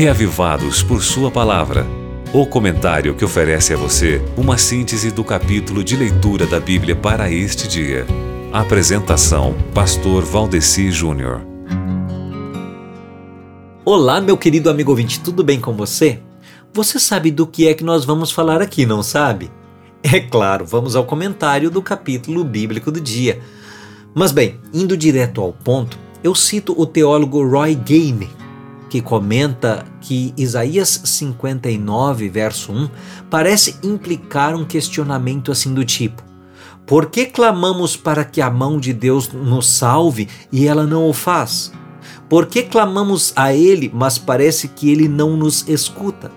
Reavivados por Sua Palavra. O comentário que oferece a você uma síntese do capítulo de leitura da Bíblia para este dia. Apresentação: Pastor Valdeci Júnior. Olá, meu querido amigo ouvinte, tudo bem com você? Você sabe do que é que nós vamos falar aqui, não sabe? É claro, vamos ao comentário do capítulo bíblico do dia. Mas bem, indo direto ao ponto, eu cito o teólogo Roy Game, que comenta que Isaías 59, verso 1, parece implicar um questionamento assim do tipo: Por que clamamos para que a mão de Deus nos salve e ela não o faz? Por que clamamos a Ele, mas parece que Ele não nos escuta?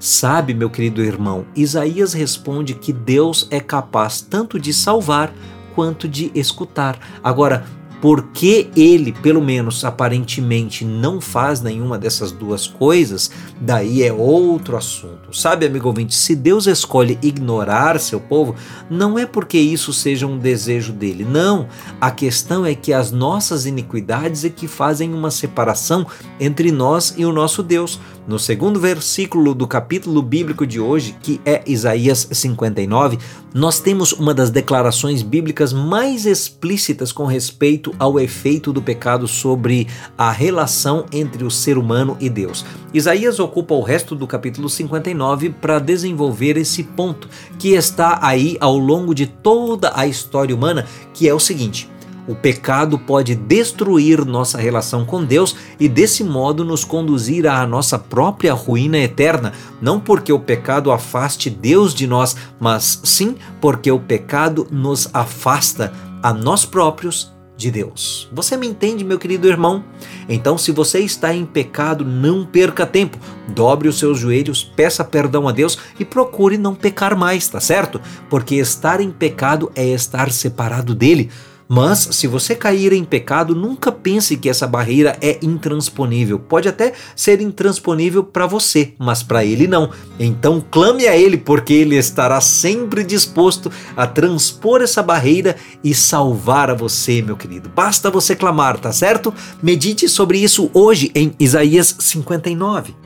Sabe, meu querido irmão, Isaías responde que Deus é capaz tanto de salvar quanto de escutar. Agora, porque ele, pelo menos aparentemente, não faz nenhuma dessas duas coisas, daí é outro assunto. Sabe, amigo ouvinte, se Deus escolhe ignorar seu povo, não é porque isso seja um desejo dele. Não. A questão é que as nossas iniquidades é que fazem uma separação entre nós e o nosso Deus. No segundo versículo do capítulo bíblico de hoje, que é Isaías 59, nós temos uma das declarações bíblicas mais explícitas com respeito ao efeito do pecado sobre a relação entre o ser humano e Deus. Isaías ocupa o resto do capítulo 59 para desenvolver esse ponto que está aí ao longo de toda a história humana, que é o seguinte: o pecado pode destruir nossa relação com Deus e, desse modo, nos conduzir à nossa própria ruína eterna, não porque o pecado afaste Deus de nós, mas sim porque o pecado nos afasta a nós próprios de Deus. Você me entende, meu querido irmão? Então, se você está em pecado, não perca tempo. Dobre os seus joelhos, peça perdão a Deus e procure não pecar mais, tá certo? Porque estar em pecado é estar separado dele. Mas se você cair em pecado, nunca pense que essa barreira é intransponível. Pode até ser intransponível para você, mas para ele não. Então clame a ele, porque ele estará sempre disposto a transpor essa barreira e salvar a você, meu querido. Basta você clamar, tá certo? Medite sobre isso hoje em Isaías 59.